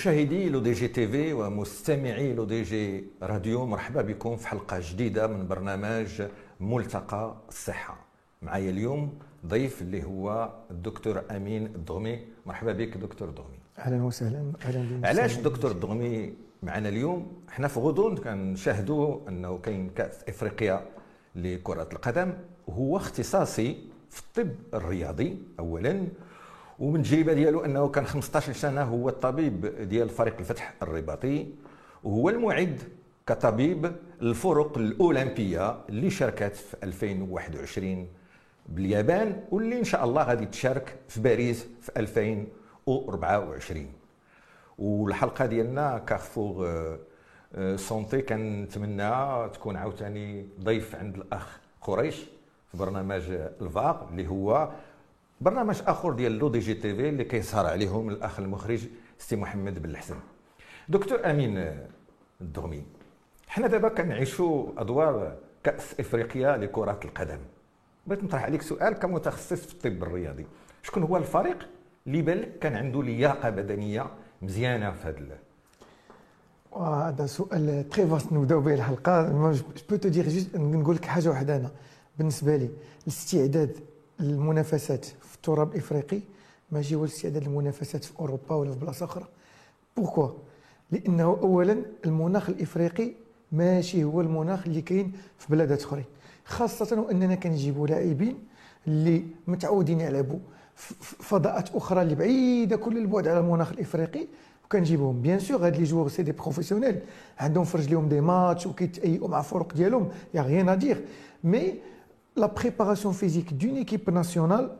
مشاهدي L'ODJ TV ومستمعي L'ODJ Radio مرحبا بكم في حلقة جديدة من برنامج ملتقى الصحة. معايا اليوم ضيف اللي هو الدكتور أمين الدغمي. مرحبا بك دكتور دغمي أهلا وسهلا. أهلا بك. علاش الدكتور الدغمي معنا اليوم؟ حنا في غضون كنشاهدوا أنه كاين كأس إفريقيا لكرة القدم. وهو اختصاصي في الطب الرياضي اولا. ومن التجربه ديالو أنه كان 15 سنة هو الطبيب ديال فريق الفتح الرباطي وهو المعد كطبيب الفرق الأولمبية اللي شاركت في 2021 باليابان واللي إن شاء الله غادي تشارك في باريس في 2024 والحلقة ديالنا كارفور سونتي كنتمنى تكون عاوتاني ضيف عند الأخ قريش في برنامج الفاق اللي هو برنامج آخر ديال L'ODJ TV اللي كيسهر عليهم الأخ المخرج سي محمد بن الحسن. دكتور أمين الدغمي حنا دابا كنعيشوا أدوار كأس إفريقيا لكرة القدم. بغيت نطرح عليك سؤال كمتخصص في الطب الرياضي. شكون هو الفريق اللي بالك كان عنده لياقة بدنية مزيانة في هذا هذا سؤال très vaste نبداو به الحلقة. je pour tout dire juste نقول لك حاجة واحدة أنا. بالنسبة لي الاستعداد للمنافسات في التراب الإفريقي. ماشي هو الاستعداد للمنافسات في أوروبا ولا في بلاصة أخرى. pourquoi لأنه اولا المناخ الإفريقي ماشي هو المناخ اللي كاين في بلادات أخرين. خاصة وأننا كنجيبوا لاعبين اللي متعودين يلعبوا فضاءات أخرى اللي بعيدة كل البعد على المناخ الإفريقي. وكنجيبهم bien sûr هاد les joueurs c'est des professionnels عندهم في رجليهم des matchs وكيتهيئوا مع الفرق ديالهم. y a rien à dire mais la préparation physique d'une équipe nationale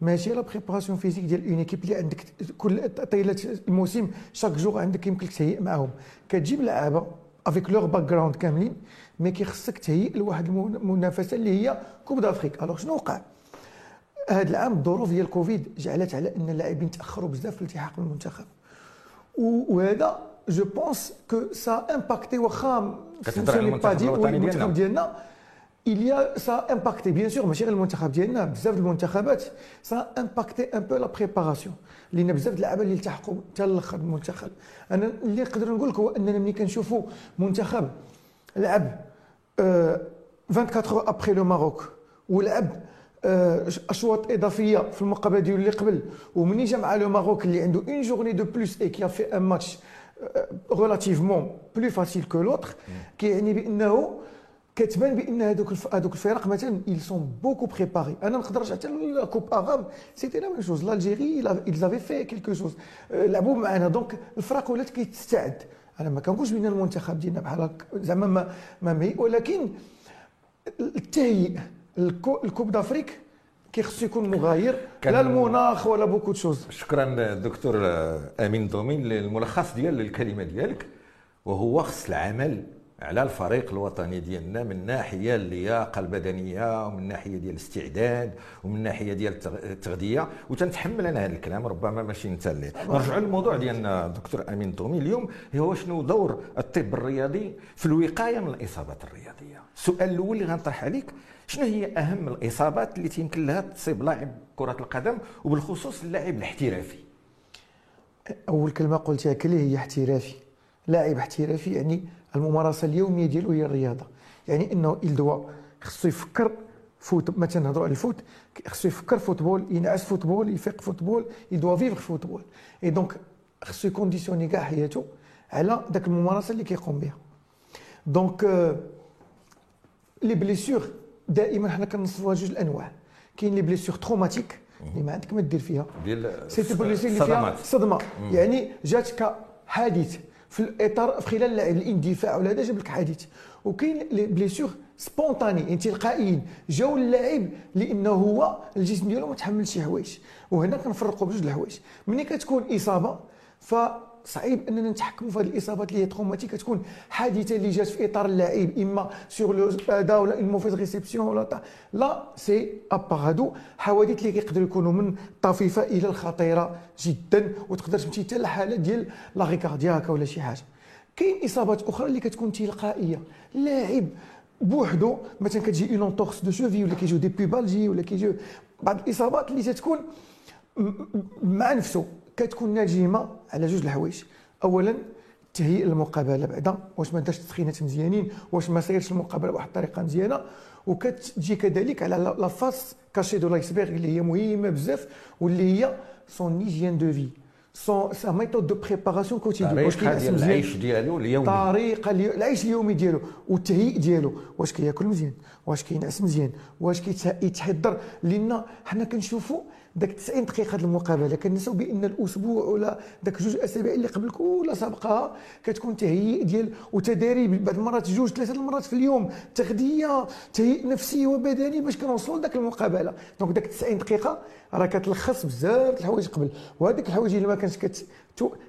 ماشي la préparation physique ديال une équipe اللي عندك كل طيله الموسم chaque jour عندك يمكن لك تهيئ معاهم كتجيب لعابه avec leur background كاملين mais كيخصك تهيئ لواحد المنافسه اللي هي Coupe d'Afrique alors شنو وقع هذا العام الظروف ديال كوفيد جعلت على ان اللاعبين تاخروا بزاف في الالتحاق بالمنتخب وهذا je pense que ça a impacté واخا كتهضر على المنتخب ديالنا il y a ça a impacté bien sûr ماشي غير المنتخب ديالنا بزاف المنتخبات ça a impacté un peu la préparation لأن بزاف اللعابه اللي التحقوا حتى الآخر المنتخب أنا اللي نقدر نقول لك هو اننا ملي كنشوفوا منتخب لعب 24 après le Maroc ولعب اشواط اضافيه في المقابله ديالو اللي قبل ومني جا مع le Maroc اللي عنده une journée de plus et qui fait un match relativement plus facile que l'autre كيعني بانه كتبان بأن هذوك هذوك الفرق مثلا ils sont beaucoup préparés. أنا نقدر حتى لل Coupe arabe c'était la même chose l'Algérie ils avaient fait quelque chose. لعبوا معنا donc الفرق ولات كتستعد أنا ما كنقولش بأن المنتخب ديالنا بحال زعما ما ما mais. ولكن التهيئ ال Coupe d'Afrique كيخصو يكون مغاير. لا المناخ ولا beaucoup de choses. شكرا دكتور أمين الدغمي للملخص ديال الكلمة ديالك وهو خص العمل على الفريق الوطني ديالنا من ناحية اللياقة البدنية ومن ناحية ديال الاستعداد ومن ناحية ديال التغذية. وتنتحمل أنا هذا الكلام ربما ماشي أنت اللي. نرجعوا للموضوع ديالنا دكتور أمين الدغمي اليوم هو شنو دور الطب الرياضي في الوقاية من الإصابات الرياضية؟ السؤال الأول اللي غنطرح عليك شنو هي أهم الإصابات اللي يمكن لها تصيب لاعب كرة القدم وبالخصوص اللاعب الاحترافي؟ أول كلمة قلتها كلي هي احترافي. لاعب احترافي يعني الممارسة اليومية ديالو هي الرياضة. يعني إنه doit خصو يفكر foot مثلا نهضروا على ال foot خصو يفكر football ينعس football يفيق football doit vivre football. et donc خصو ي conditionner كاع حياته على داك الممارسة اللي كيقوم بها. Donc les blessures دائما حنا كنصفوها جوج الأنواع. كاين les blessures traumatiques اللي ما عندك ما دير فيها. ديال ces blessures اللي فيها صدمة. يعني جاتك حادث. في الاطار في خلال الاندفاع. ولا هذا جاب لك حادث وكاين les blessures spontanées تلقائيين جاو اللاعب لأنه هو الجسم ديالو ما تحملش شي حوايج. وهنا كنفرقوا بجوج الحوايج. ملي كتكون إصابة ف صعيب أننا نتحكموا في هذه الإصابات اللي هي traumatiques كتكون حادثة اللي جات في إطار اللاعب إما sur le ادا ولا une mauvaise réception ولا لا سي ابار هادو حوادث اللي كيقدروا يكونوا من طفيفة إلى الخطيرة جدا وتقدر تمشي حتى لحالة ديال l'arrêt cardiaque ولا شي حاجة. كاين إصابات أخرى اللي كتكون تلقائية. لاعب بوحدو مثلا كتجي une entorse de cheville ولا كيجيو des pubalgies ولا كيجيو بعض الإصابات اللي تتكون مع نفسه كتكون ناجمة على جوج الحوايج. اولا تهيئ المقابلة بعدا. واش ما دارش تسخينات مزيانين؟ واش ما سيرش المقابلة بواحد الطريقة مزيانة؟ وكتجي كذلك على la face cachée de l'iceberg اللي هي مهمة بزاف واللي هي son hygiène de vie son sa méthode de préparation quotidienne واش مزيان العيش ديالو اليومي. طريقة العيش اليومي ديالو. والتهيئ ديالو. واش كياكل مزيان؟ واش كينعس مزيان؟ واش كيتحضر لأن حنا كنشوفوا داك 90 دقيقة المقابلة كنسوا بأن الأسبوع ولا داك جوج أسابيع اللي قبل كل سابقة كتكون تهيئ ديال وتداريب بعض المرات جوج ثلاثة المرات في اليوم تغذية تهيئ نفسي وبدني باش كنوصلوا لذاك المقابلة. donc داك 90 دقيقة راه كتلخص بزاف الحوايج قبل. وهذيك الحوايج اللي ما كانش كت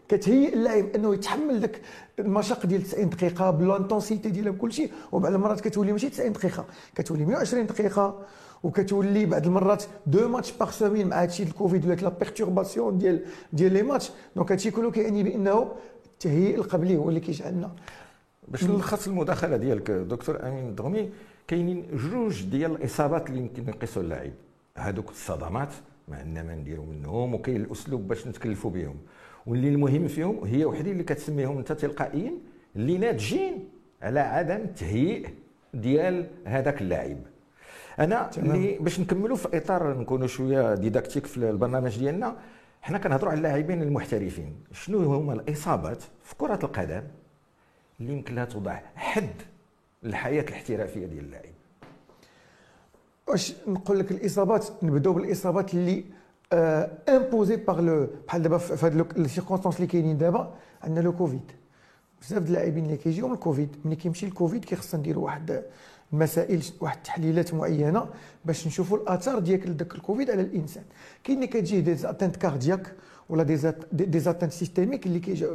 كتهيئ اللاعب أنه يتحمل ذاك المشق ديال 90 دقيقة ب l'intensité ديالها بكل شيء وبعض المرات كتولي ماشي 90 دقيقة كتولي 120 دقيقة. وكتولي بعض المرات deux matchs par semaine مع هادشي الكوفيد ولا la perturbation ديال ديال les matchs. Donc هادشي كله كيعني بأنه التهيئ القبلي هو اللي كيجعلنا. باش نلخص المداخلة ديالك دكتور أمين الدغمي كاينين جوج ديال الإصابات اللي يمكن نقيسوا اللاعب هذوك الصدمات ما عندنا ما نديروا منهم وكاين الأسلوب باش نتكلفوا بهم. واللي المهم فيهم هي وحدين اللي كتسميهم أنت تلقائيا اللي ناتجين على عدم التهيئ ديال هذاك اللاعب أنا اللي باش نكملوا في إطار نكونوا شوية ديداكتيك في البرنامج ديالنا حنا كنهضروا على اللاعبين المحترفين. شنو هما الإصابات في كرة القدم اللي يمكن لها توضع حد للحياة الاحترافية ديال اللاعب؟ واش نقول لك الإصابات نبدأو بالإصابات اللي imposé par le بحال دابا في هاد les circonstances اللي كاينين دابا عندنا le Covid. بزاف د اللاعبين اللي كيجيهم الكوفيد ملي كيمشي الكوفيد كيخصنا نديروا واحد مسائل واحد التحليلات معينة باش نشوفوا الآثار ديال داك الكوفيد على الإنسان. كاين اللي كتجيه des atteintes cardiaques ولا des des atteintes systémiques اللي كيجي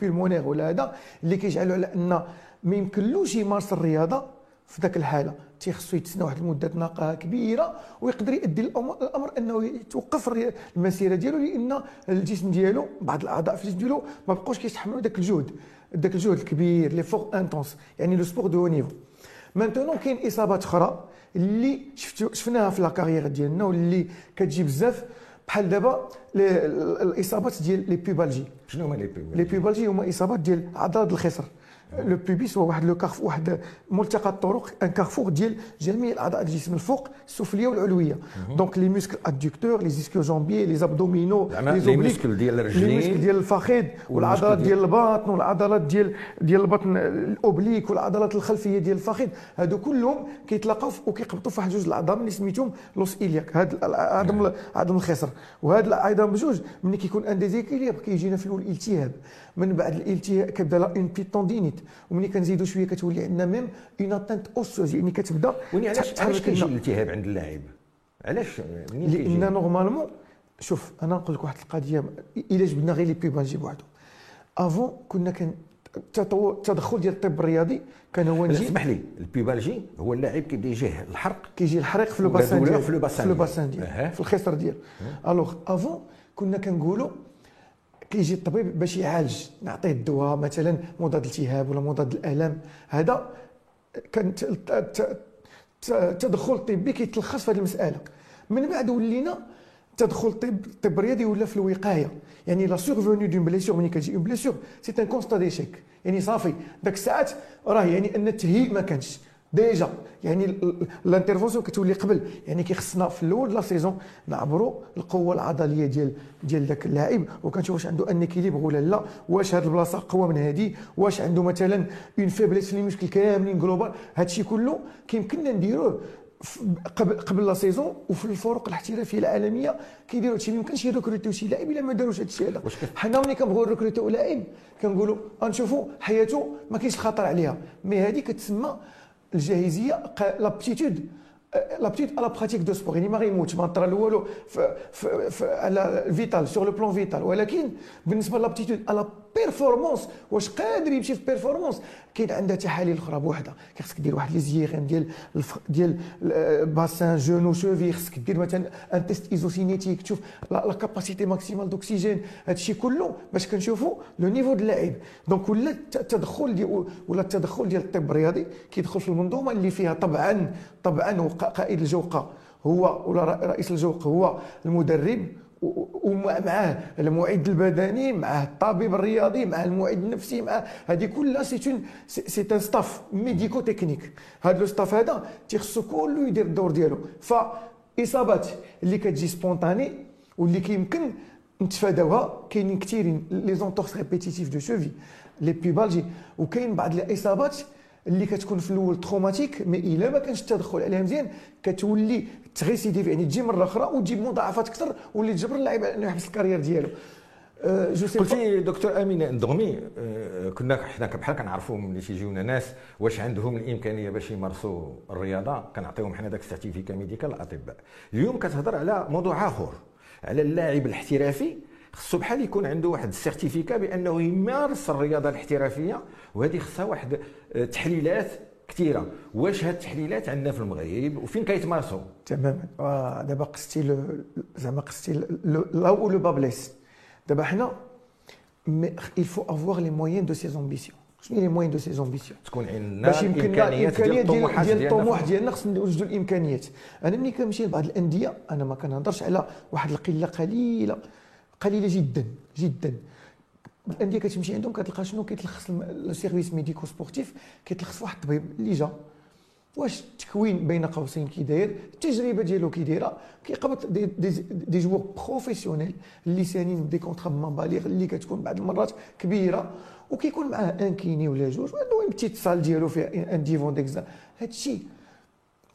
pulmonaires ولا هذا اللي كيجعلوا على أن ما يمكنلوش يمارس الرياضة في ذاك الحالة. تيخصو يتسنى واحد المدة نقاهه كبيرة ويقدر يؤدي الامر أنه يتوقف المسيرة ديالو لأن الجسم ديالو بعض الأعضاء في الجسم ديالو ما بقوش كيستحملوا ذاك الجهد. ذاك الجهد الكبير l'effort intense يعني le sport de niveau maintenant كاين اصابات أخرى اللي شفناها في la carrière ديالنا واللي كتجي بزاف بحال دابا الاصابات ديال les pubalgies شنو هما les pubalgies؟ les pubalgies هما اصابات ديال عضلات الخصر le pubis هو واحد le carref واحد ملتقى الطرق un carrefour ديال جميع الأعضاء الجسم الفوق السفليه والعلويه donc les muscles adducteurs les ischio-jambiers les abdominaux les muscles ديال الرجلين les muscles ديال الفخذ والعضلات ديال البطن والعضلات ديال ديال البطن ال obliques والعضلات الخلفيه ديال الفخذ هادو كلهم كيتلاقاو وكيقبطوا في واحد جوج العظام اللي سميتهم l'os iliaque هاد عظم عظم الخصر وهاد العظام بجوج ملي كيكون un déséquilibre كيجينا في الأول التهاب من بعد الالتهاب كيبدا une tendinite وملي كنزيدوا شوية كتولي عندنا même une atteinte osseuse يعني كتبدا وين علاش علاش كيجي الالتهاب عند اللاعب؟ علاش؟ لأن normalement شوف أنا نقول لك واحد القضية إلا جبنا غير لي بيبان نجيب وحده avant كنا كان التدخل ديال الطب الرياضي كان هو نجي اسمح لي ال pubalgie هو اللاعب كيبدا يجيه الحرق؟ كيجي الحريق في le bassin ديال في le bassin ديال. في الخصر ديال. Alors avant كنا كنقولوا كيجي الطبيب باش يعالج. نعطيه الدواء مثلا مضاد التهاب ولا مضاد الألم. هذا كان التدخل الطبي كيتلخص في هذه المسألة. من بعد ولينا تدخل الطب الطب الرياضي ولا في الوقاية. يعني la survenue d'une blessure ملي كتجي une blessure c'est un constat d'échec يعني صافي داك الساعات راه يعني أن التهيئ ما كانش. déjà. يعني l'intervention كتولي قبل. يعني كيخصنا في الأول la saison نعبروا القوة العضلية ديال ديال ذاك اللاعب. وكنشوف واش عنده un équilibre ولا لا. واش هاد البلاصة قوة من هادي. واش عنده مثلا une faiblesse في المشكل كاملين global هادشي كله كيمكننا نديروه قبل قبل la saison. وفي الفرق الاحترافية العالمية كيديروا هادشي. ما يمكنش يـ recrutيو شي لاعب إلا ما داروش هادشي هذا. حنا ملي كنبغيو نـ recrutيو لاعب كنقولوا غنشوفوا حياته ما كاينش خطر عليها. mais هذه كتسمى الجاهزية l'aptitude l'aptitude à la pratique du sport يعني ما غيموتش ما طرا والو على ال vital sur le plan vital ولكن بالنسبة l'aptitude à la performance واش قادر يمشي في performance كاين عندها تحاليل أخرى بوحدها خصك دير واحد les urines ديال ديال باسان جونو شوفي خصك دير مثلا un test isocinétique تشوف la capacité maximale d'oxygène هادشي كله باش كنشوفوا le niveau د اللاعب donc ولا التدخل ديال ولا التدخل ديال الطب الرياضي كيدخل في المنظومه اللي فيها طبعا طبعا قائد الجوقه هو ولا رئيس الجوق هو المدرب ومعاه المعد البدني معاه الطبيب الرياضي معاه المعد النفسي معاه هذه كلها c'est c'est un staff médico-technique. هذا le staff هذا تيخصو كله يدير الدور ديالو. فإصابات اللي كتجي spontanées واللي كيمكن نتفاداوها كاينين كثيرين les entorses répétitives de cheville les pubalgies وكاين بعض الاصابات اللي كتكون في الأول traumatique mais إلا ما كانش التدخل عليها مزيان كتولي ت récidive يعني تجي مرة أخرى وتجيب مضاعفات أكثر واللي تجبر اللاعب انه يحبس ال carrière ديالو. أه قلتي دكتور أمين دغمي أه كنا حنا بحال كنعرفوا ملي تيجيونا ناس واش عندهم الإمكانية باش يمارسوا الرياضة كنعطيهم حنا داك ال certificat médical الأطباء. اليوم كتهضر على موضوع آخر على اللاعب الاحترافي. خصو بحال يكون عنده واحد ال certificat بأنه يمارس الرياضة الاحترافية وهذه خصها واحد آه، تحليلات كثيرة. واش هاد التحليلات عندنا في المغرب وفين كيتمارسوا تماما. آه، دابا قستي زعما قستي la faiblesse دابا حنا il faut avoir les moyens de ses ambitions. شنو les moyens de ses ambitions تكون عندنا باش الامكانيات ديال ديال الطموح ديالنا خصنا نوجدوا الإمكانيات. أنا ملي كنمشي لبعض الأندية أنا ما كنهضرش على واحد القلة قليلة. قليلة جدا جدا. الانديه كتمشي عندهم كتلقى شنو؟ كيتلخص السيرفيس ميديكو سبورتيف كيتلخص واحد الطبيب اللي جا. واش التكوين بين قوسين كي داير التجربة ديالو كي دايرة كيقبط دي, دي, دي جوور بروفيسيونيل اللي سانين دي كونترا بالغ اللي كتكون بعض المرات كبيرة وكيكون معاه ان كيني ولا جوج وعنده سال ديالو فيها ان ديفون ديكزا هادشي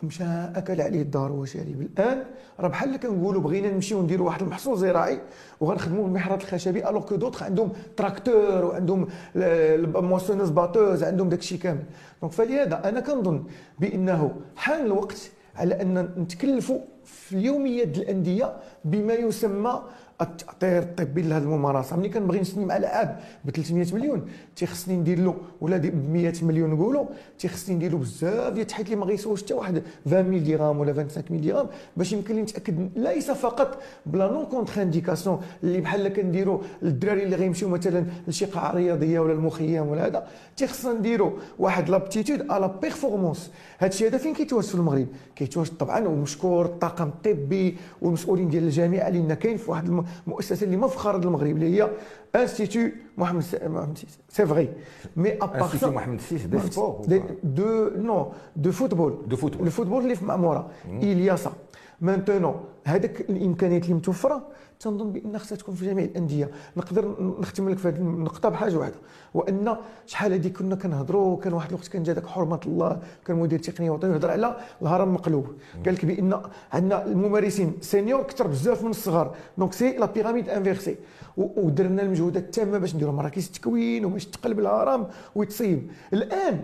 مشى أكل عليه الدار وشرب الآن راه بحال كنقولوا بغينا نمشيو نديروا واحد المحصول زراعي وغنخدموا المحرات الخشبي الوغ كو دوطخ عندهم تراكتور وعندهم موسونوز باتوز عندهم داكشي كامل. دونك فلهذا أنا كنظن بأنه حان الوقت على أن نتكلفوا في اليوميات الأندية بما يسمى التأطير الطبي لهذه الممارسة. ملي كنبغي نسني مع لعاب ب 300 مليون تيخصني ندير له ولا ب 100 مليون نقولوا تيخصني ندير له بزاف ديال التحليلات اللي ما غيسواش حتى واحد 20000 درهم ولا 25000 درهم باش يمكن لي نتأكد ليس فقط ب la non contre-indication اللي بحال كنديروا للدراري اللي غيمشيو مثلا لشي قاعه رياضية ولا المخيم ولا هذا تيخصنا نديروا واحد l'aptitude à la performance هذا الشيء هذا فين كيتواجد في المغرب؟ كيتواجد طبعا ومشكور الطاقم الطبي والمسؤولين ديال الجامعة لأن كاين في واحد المؤسسه اللي مفخره المغرب اللي هي انستيتو محمد محمد سي فغي مي ابار سا محمد السيس دي سبور دو نو دو فوتبول دو فوتبول الفوتبول اللي في معموره إليا سا مانتونون هذاك الامكانيات اللي متوفرة تنظن بان خصها تكون في جميع الأندية. نقدر نختم لك في هذه النقطة بحاجة واحدة وأن شحال هذه كنا كنهضروا كان واحد الوقت كان جا داك حرمة الله كان مدير تقنيه وطني يهضر على الهرم مقلوب. قال لك بأن عندنا الممارسين seniors كثر بزاف من الصغار. donc c'est la pyramide inversée ودرنا المجهودات التامة باش نديروا مراكز التكوين وباش تقلب الهرم ويتصيب. الآن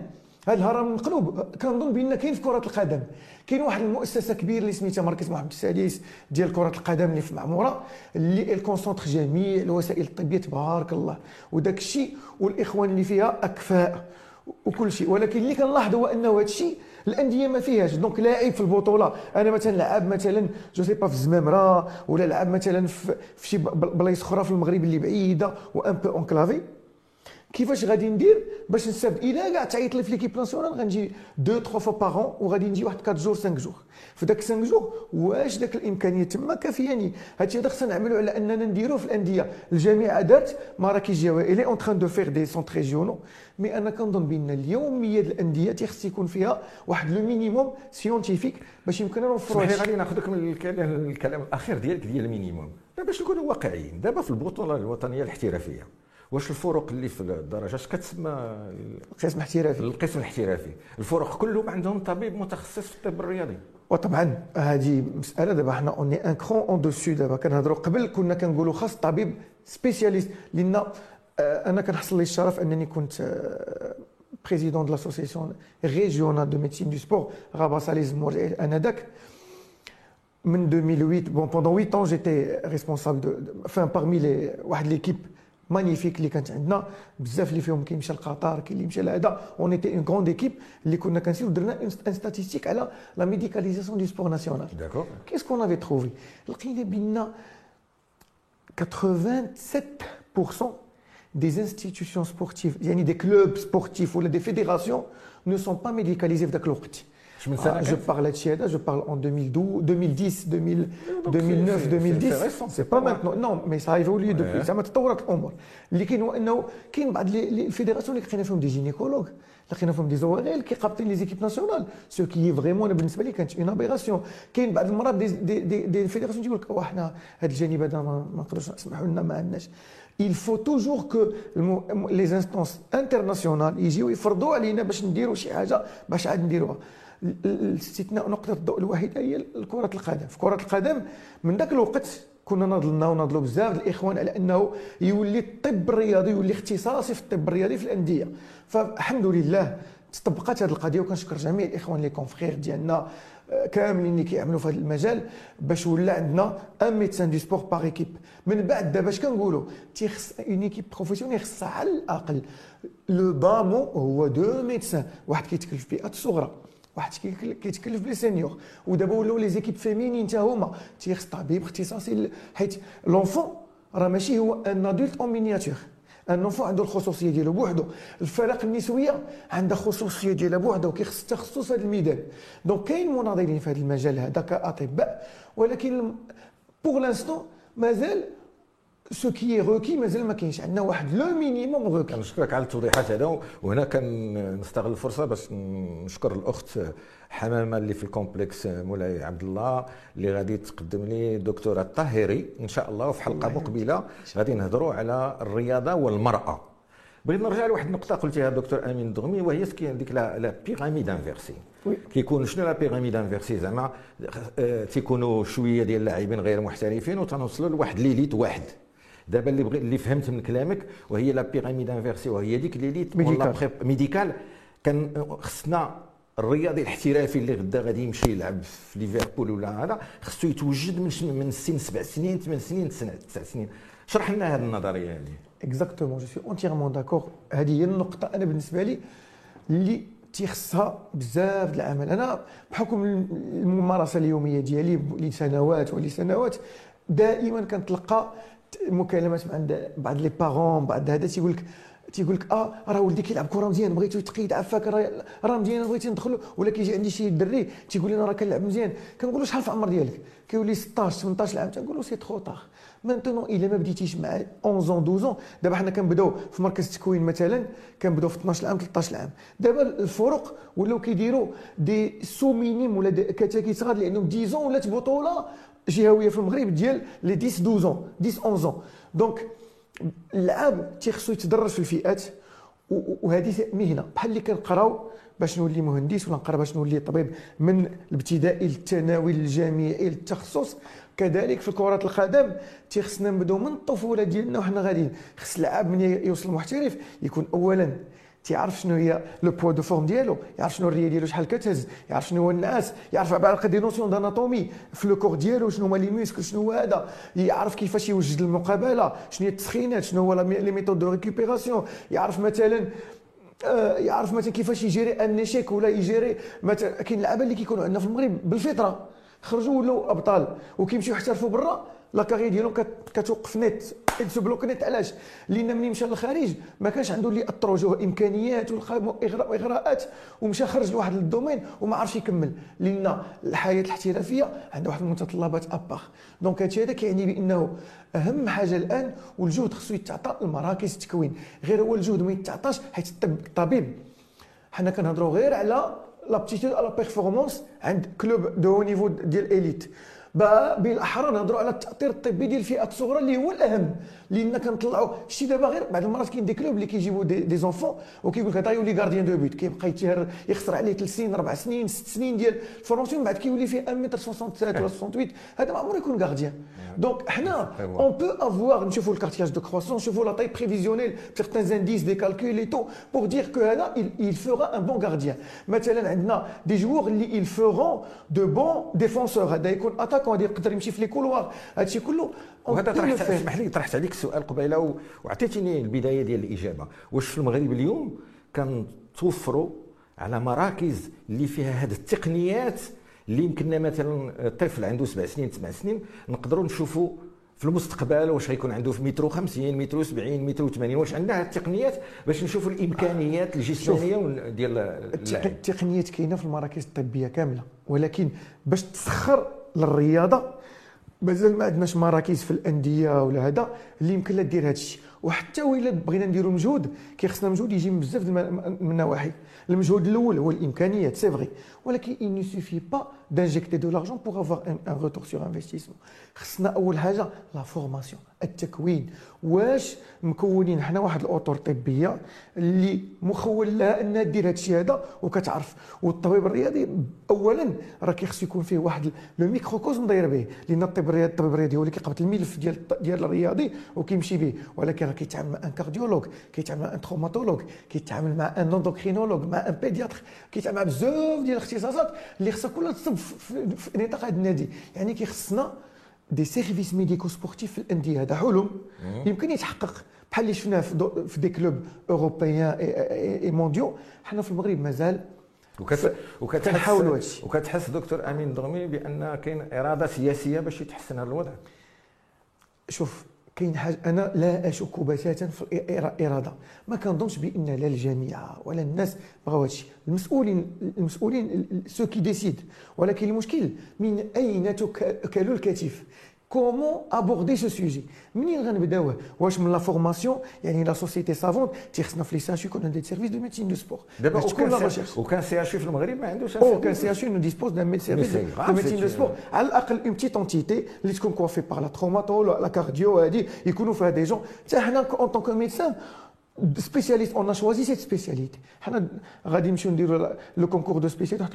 هذا الهرم المقلوب كنظن بأن كاين في كرة القدم. كاين واحد المؤسسة كبيرة اللي سميتها مركز محمد السادس ديال كرة القدم اللي في معمورة اللي كـ concentre جميع الوسائل الطبية تبارك الله. وداك الشيء والإخوان اللي فيها أكفاء وكل شيء. ولكن اللي كنلاحظ هو انه هذا الشيء الأندية ما فيهاش. دونك لاعب في البطولة أنا مثلا لعب مثلا جو سي با في الزمامرة ولا لعب مثلا في, شي بلايص أخرى في المغرب اللي بعيدة وأن بو اونكلافي كيفاش غادي ندير باش نستافد؟ إلا كاع تعيط لي في ليكيب ناسيونال غنجي دو تخوا فوا باغون وغادي نجي واحد 4 جور 5 جور في ذاك 5 جور واش ذاك الإمكانية تما كافياني هادشي هذا خصنا نعملوا على أننا نديروه في الأندية. الجامعة دارت مراكز جوائيه الي اون تران دو فيغ دي سونتر ريجيونو mais أنا كنظن بأن اليومية الأندية تيخص يكون فيها واحد le minimum scientifique باش يمكننا نوفروا لي غادي ناخذك من الكلام الأخير ديالك ديال ال minimum باش نكونوا واقعيين؟ دابا في البطولة الوطنية الاحترافية. واش الفرق اللي في الدرجات كتسمى القسم الاحترافي. القسم الاحترافي. الفرق كلهم عندهم طبيب متخصص في الطب الرياضي. وطبعا هذه مسألة دابا حنا on est un cran en dessous دابا. كنهضروا قبل كنا كنقولوا خاص طبيب spécialiste لأن آه، أنا كنحصل لي الشرف أنني كنت président de l'association régionale de médecine de sport Rabat-Salé انذاك من 2008 bon pendant 8 ans j'étais responsable de enfin parmi les واحد l'équipe magnifique اللي كانت عندنا بزاف اللي فيهم كيمشى لقطر كاين اللي مشى لهذا on était une grande équipe اللي كنا كنسيو درنا une statistique على la médicalisation du sport national d'accord qu'est-ce qu'on avait trouvé لقينا بان 87% des institutions sportives يعني des clubs sportifs ولا des fédérations ne sont pas médicalisés في ذاك الوقت من سنه je parle هادشي هذا je parle en 2010 2009 2010 c'est pas maintenant non mais ça a évolué depuis زعما تطورت الأمور اللي كاين هو انه كاين بعض ال fédérations اللي لقينا فيهم des gynécologues لقينا فيهم des ORL كيقابطين les équipes nationales ce qui vraiment أنا بالنسبة لي كانت une aberration كاين بعض المرات دي دي دي, دي فيدراسيون تيقول لك حنا هذا الجانب هذا ما نقدروش نسمحوا لنا ما عندناش il faut toujours que les instances internationales يجيو يفرضوا علينا باش نديروا شي حاجة باش عاد نديروها الاستثناء نقطة الضوء الوحيدة هي كرة القدم. في كرة القدم من ذاك الوقت كنا نضلنا ونضلوا بزاف الإخوان على أنه يولي الطب الرياضي يولي اختصاصي في الطب الرياضي في الأندية. فالحمد لله تطبقت هذه القضية وكنشكر جميع الإخوان les confrères ديالنا كاملين اللي كيعملوا في هذا المجال باش ولا عندنا un médecin de sport par équipe من بعد دابا اش كنقولوا؟ تيخص une équipe professionnelle خصها على الأقل. le minimum هو deux médecins واحد كيتكلف في فئات صغرى. واحد كيتكلف ب les seniors. ودابا ولاو les équipes féminines حتى هما. تيخص طبيب اختصاصي حيت l'enfant راه ماشي هو un adulte en miniature. un enfant عنده الخصوصية ديالو بوحدو. الفرق النسوية عندها خصوصية ديالها بوحدها وكيخص تخصص هذا الميدان. donc كاين مناضلين في هذا المجال هذا كاطباء ولكن pour l'instant مازال ce qui est requis مازال ما كاينش عندنا واحد le minimum requis كنشكرك على التوضيحات هذا وهنا كنستغل الفرصة باش نشكر الأخت حمامة اللي في ال complexe مولاي عبد الله اللي غادي تقدم لي دكتورة الطاهري إن شاء الله وفي حلقة مقبلة غادي نهضروا على الرياضة والمرأة. بغيت نرجع لواحد النقطة قلتيها الدكتور أمين الدغمي وهي ديك la pyramide inversée كيكون شنو la pyramide inversée زعما آه، تيكونوا شوية ديال اللاعبين غير محترفين وتنوصلوا لواحد l'élite واحد. دابا اللي بغي اللي فهمت من كلامك وهي la pyramide inversée وهي ديك l'élite médicale. médicale. كان خصنا الرياضي الاحترافي اللي غدا غادي يمشي يلعب في ليفربول ولا هذا خصو يتوجد من من سن سبع سنين ثمان سنين تسع سنين. شرح لنا هذه النظرية هذه. exactement je suis entièrement d'accord هذه هي النقطة أنا بالنسبة لي اللي تيخصها بزاف العمل أنا بحكم الممارسة اليومية ديالي لسنوات ولسنوات دائما كنتلقى مكالمات عند بعض les parents بعض هذا تيقول لك تيقول لك آه راه ولدي كيلعب كرة مزيان بغيتو تقيد عفاك راه مزيان بغيتي ندخلو ولا كيجي عندي شي دري تيقول لي أنا راه كنلعب مزيان. كنقول له شحال في العمر ديالك؟ كيقول لي 16 18 عام تنقول له c'est trop tard maintenant إلا ما بديتيش مع 11 12 دابا حنا كنبداو في مركز التكوين مثلا كنبداو في 12 عام 13 عام دابا الفرق ولاو كيديروا des sous-minimes ولا كتاكيت صغار عندهم 10 ولات بطوله جهوية في المغرب ديال لي 10 12 10 11 donc اللعاب تيخصو يتدرج في الفئات وهذه مهنه بحال اللي كنقراو باش نولي مهندس ولا نقرا باش نولي طبيب من الابتدائي للثانوي للجامعي للتخصص. كذلك في كرة القدم تيخصنا نبداو من الطفولة ديالنا وحنا غاديين. خص اللاعب من يوصل محترف يكون اولا تيعرف شنو هي le poids de forme ديالو يعرف شنو الريه ديالو شحال كتهز يعرف شنو هو النعاس يعرف على des notions d'anatomie في le corps ديالو شنو هما les muscles شنو هو هذا يعرف كيفاش يوجد المقابلة شنو هي التسخينات شنو هو les méthodes de récupération يعرف مثلا آه، يعرف مثلا كيفاش يجيري ان ايشيك ولا ي gérer مثلا كاين لعابه اللي كيكونوا عندنا في المغرب بالفطرة خرجوا ولاو أبطال وكيمشيو يحترفوا برا la carrière ديالهم كتوقف net. se bloque net علاش؟ لأن ملي مشى للخارج؟ ما كانش عنده اللي اثر وجهه امكانيات وإغراءات. ومشى خرج لواحد ال domaine وما عرفش يكمل. لأن الحياة الاحترافية عندها واحد المتطلبات اباخ donc هادشي هذا كيعني بأنه أهم حاجة الآن والجهد خصو يتعطى لمراكز التكوين. غير هو الجهد ما يتعطاش حيت الطبيب. حنا كنهضروا غير على l'aptitude la performance عند club de niveau ديال élite بالاحرى نهضروا على التاثير الطبي ديال الفئات الصغرى اللي هو الأهم لأن كنطلعوا شتي دابا غير بعض المرات كاين des clubs اللي كيجيبوا des, des enfants وكيقول لك هذا يولي gardien de but كيبقى يتهر يخسر عليه ثلاث سنين أربع سنين ست سنين ديال ال formation بعد كيولي فيه 1 متر 67 ولا 68 هذا ما عمره يكون gardien donc حنا on peut avoir نشوفوا ال cartilage de croissance نشوفوا la taille prévisionnelle certains indices des calculs et tout pour dire que هذا il fera un bon gardien. مثلا عندنا des joueurs اللي il feront de bons défenseurs. هذا يكون attaquant يقدر يمشي في les couloirs هادشي كله. وهذا طرحت اسمح لي طرحت عليك السؤال قبيلة وعطيتني البداية ديال الإجابة. واش في المغرب اليوم كنتوفروا على مراكز اللي فيها هذه التقنيات اللي يمكننا مثلا طفل عنده سبع سنين سبع سنين نقدروا نشوفوا في المستقبل واش غيكون عنده في مترو 50 مترو 70 مترو 80 واش عندنا التقنيات باش نشوفوا الإمكانيات الجسمانية ديال التقنيات كاينة في المراكز الطبية كاملة ولكن باش تسخر للرياضة. مازال ما عندناش مراكز في الأندية ولا هذا اللي يمكن لها دير هذا الشيء وحتى وإلا بغينا نديروا مجهود كيخصنا مجهود يجي من بزاف من النواحي المجهود الأول هو الإمكانيات c'est vrai ولكن il ne suffit pas d'injecter de l'argent pour avoir un, un retour sur investissement. خصنا أول حاجة la formation التكوين. واش مكونين حنا واحد الأطر طبية اللي مخول لها أنها دير هذا الشيء هذا وكتعرف. والطبيب الرياضي اولا راه كيخص يكون فيه واحد le microcosme داير به. لأن الطبيب الرياضي الطبيب الرياضي هو اللي كيقبط الملف ديال ديال الرياضي وكيمشي به. ولكن راه كيتعامل مع un cardiologue كيتعامل مع un traumatologue كيتعامل مع un endocrinologue مع un pédiatre كيتعامل مع بزاف ديال الاختصاصات اللي خصها كلها تصب في نطاق هذا النادي. يعني كيخصنا des services médico-sportifs في الاندية هذا. حلم. يمكن يتحقق. بحال اللي شفناه في des clubs européens et mondiaux حنا في المغرب مازال وكت... وكتحس وكتحس دكتور أمين ضغمي بأن كاين إرادة سياسية باش يتحسن هذا الوضع؟ شوف كاين حاجة أنا لا أشك بتاتا في الاراده ما كنظنش بأن لا الجامعة ولا الناس بغاو هادشي. المسؤولين المسؤولين ceux qui décident ولكن المشكل من أين تتكال الكتف؟ comment aborder ce sujet منين غنبداوه واش من la formation يعني la société savante تيخصنا في les CH يكون عندنا service de médecine du sport دابا وكان وكان سي اش في المغرب ما عندوش aucun CH ne dispose d'un service de médecine du sport على الاقل une petite entité اللي تكون coiffée par لا تروماتو لا كارديو هادي يكونوا فيها دي جون حتى حنا اون طونك ميدسان spécialiste, on a choisi cette spécialité. Le concours de spécialité,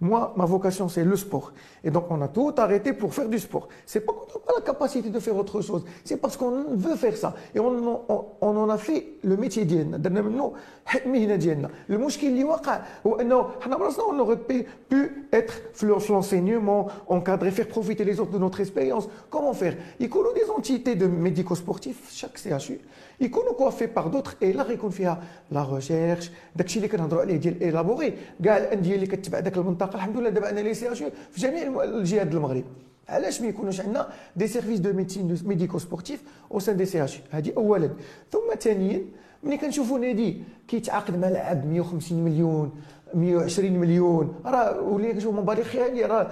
moi, ma vocation, c'est le sport. Et donc, on a tout arrêté pour faire du sport. C'est pas qu'on n'a pas la capacité de faire autre chose. C'est parce qu'on veut faire ça. Et on, on, on en a fait le métier d'Yen. Le mouchki li waqa, on aurait pu être l'enseignement, encadrer, faire profiter les autres de notre expérience. Comment faire Il y a des entités de médico-sportifs, chaque CHU. يكونوا كوافي باغ دوطخ اي لا غيكون فيها la recherche داكشي اللي كنهضروا عليه ديال élaborer كاع الانديه اللي كتبع ذاك المنطقة الحمد لله دابا عندنا les CH في جميع الجهات ديال المغرب. علاش ما يكونوش عندنا des services de médecine médico-sportive au sein des CH هذه اولا. ثم ثانيا ملي كنشوفوا نادي كيتعاقد مع لاعب 150 مليون 120 مليون. راه ولينا كنشوف مبالغ خيالية راه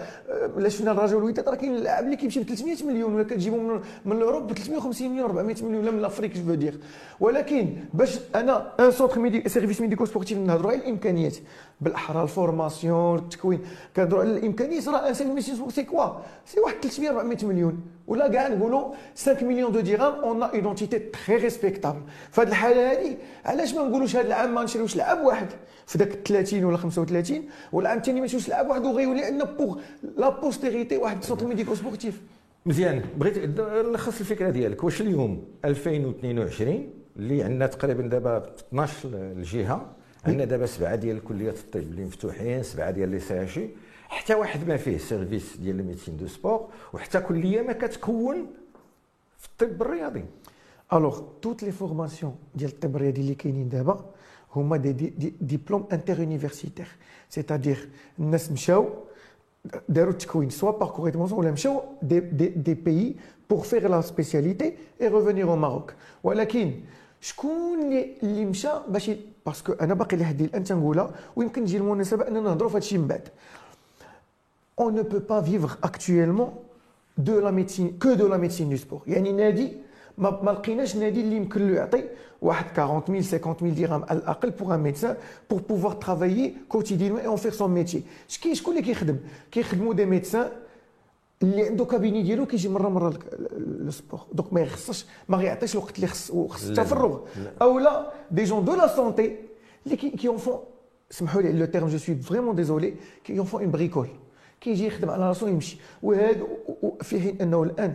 لا شفنا الرجل الوداد راه كاين اللاعب اللي كيمشي ب 300 مليون ولا كتجيبو من, من l'Europe ب 350 مليون 400 مليون ولا من l'Afrique je veux dire؟ ولكن باش أنا un centre médi service médico-sportif نهضروا على الإمكانيات. بالاحرى ال formation التكوين. كنهضروا على الإمكانيات راه un service c'est quoi c'est واحد 300 400 مليون. ولا كاع نقولوا 5 مليون de dirhams une identité très respectable هذه الحاله هذه علاش ما نقولوش هذا العام ما نشريوش لعاب واحد في ذاك 30 ولا 35 والعام الثاني ما نشريوش لعاب واحد وغيولي عندنا pour la postérité واحد centre médico-sportif مزيان بغيت نلخص الفكرة ديالك واش اليوم 2022 اللي عندنا تقريبا دابا 12 الجهه عندنا دابا سبعه ديال الكليات الطب اللي مفتوحين سبعه ديال les CH حتى واحد ما فيه service ديال ال médecine du sport وحتى كليه ما كتكون في الطب الرياضي. الوغ توت لي formation ديال الطب الرياضي اللي كاينين دابا هما des, des, des diplômes inter-universitaires c'est-à-dire الناس مشاو داروا التكوين soit par recrutement ولا مشاو des, des, des pays pour faire la spécialité et revenir au Maroc ولكن شكون اللي اللي مشى؟ باش parce que أنا باقي لحد الان تنقولها ويمكن تجي المناسبة أننا نهضروا في هذا الشيء من بعد. On ne peut pas vivre actuellement de la médecine que de la médecine du sport. يعني نادي ما, ما لقيناش نادي اللي يمكن له يعطي واحد 40 000 50 000 درهم على الاقل pour un médecin pour pouvoir travailler quotidiennement en faire son métier شكون شكون اللي كيخدم كيخدموا des médecins اللي عنده cabinet ديالو كيجي مره مره le sport donc ما يخصش ما غيعطيش الوقت اللي خص وخص التفرغ أو لا des gens de la santé اللي qui en font سمحوا لي le terme je suis vraiment désolé qui en font on bricole كيجي يخدم على راسو ويمشي. وهذا في حين أنه الآن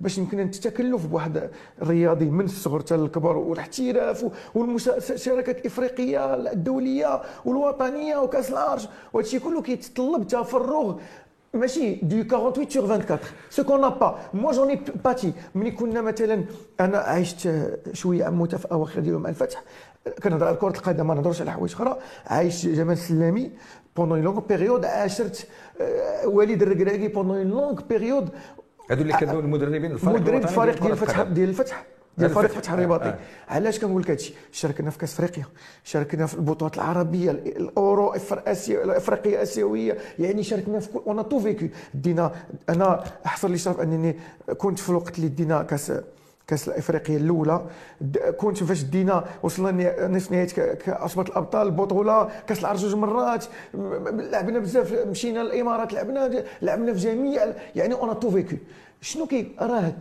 باش يمكن التكلف بواحد الرياضي من الصغر حتى للكبر والاحتراف والشركات الافريقيه الدولية والوطنية وكأس العرش. وهادشي كله كيتطلب تفرغ ماشي de 48 sur 24 ce qu'on moi je n'ai pas été ملي كنا مثلا أنا عشت شوية عموته في اواخر ديالهم مع الفتح كنهضر على كره القدم ما نهضرش على حوايج أخرى عايش جمال السلامي pendant longue période عاشرت وليد الركراكي pendant longue période هادو اللي كانوا المدربين الفريق مدرب الفريق ديال الفتح. ديال الفتح ديال فريق الفتح. فتح الرباطي آه. علاش كنقول لك هادشي شاركنا في كاس افريقيا شاركنا في البطولات العربية الاورو الإفريقية اسيويه يعني شاركنا في كل en tout vécu دينا أنا حصل لي شرف أنني كنت في الوقت اللي دينا كاس كاس الإفريقية الأولى. كنت فاش دينا وصلنا نصف نهائي كعصبه الأبطال البطوله كاس العرش جوج مرات. لعبنا بزاف مشينا للإمارات لعبنا لعبنا في جميع يعني اون تو فيكو شنو كي راه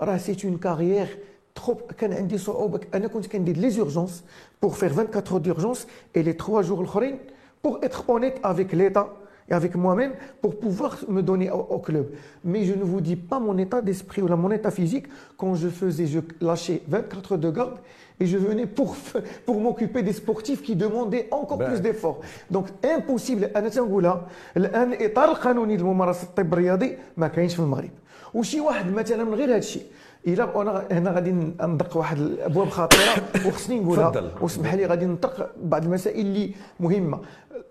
راه سي اون كارير تروب كان عندي صعوبة. أنا كنت كندير لي زورجونس بور فير 24 heures d'urgence les 3 jours الأخرين pour être honnête avec l'État. et avec moi-même pour pouvoir me donner au, au club. Mais je ne vous dis pas mon état d'esprit ou là, mon état physique quand je faisais, je lâchais 24 heures de garde et je venais pour, pour m'occuper des sportifs qui demandaient encore Ben. plus d'efforts. Donc impossible انا تنقولها الان الاطار القانوني لممارسه الطب الرياضي ما كاينش في المغرب وشي واحد مثلا من غير هذا الشيء إلا أنا هنا غادي ندق واحد الأبواب خطيرة وخصني نقولها. واسمح لي غادي نطرق بعض المسائل اللي مهمة.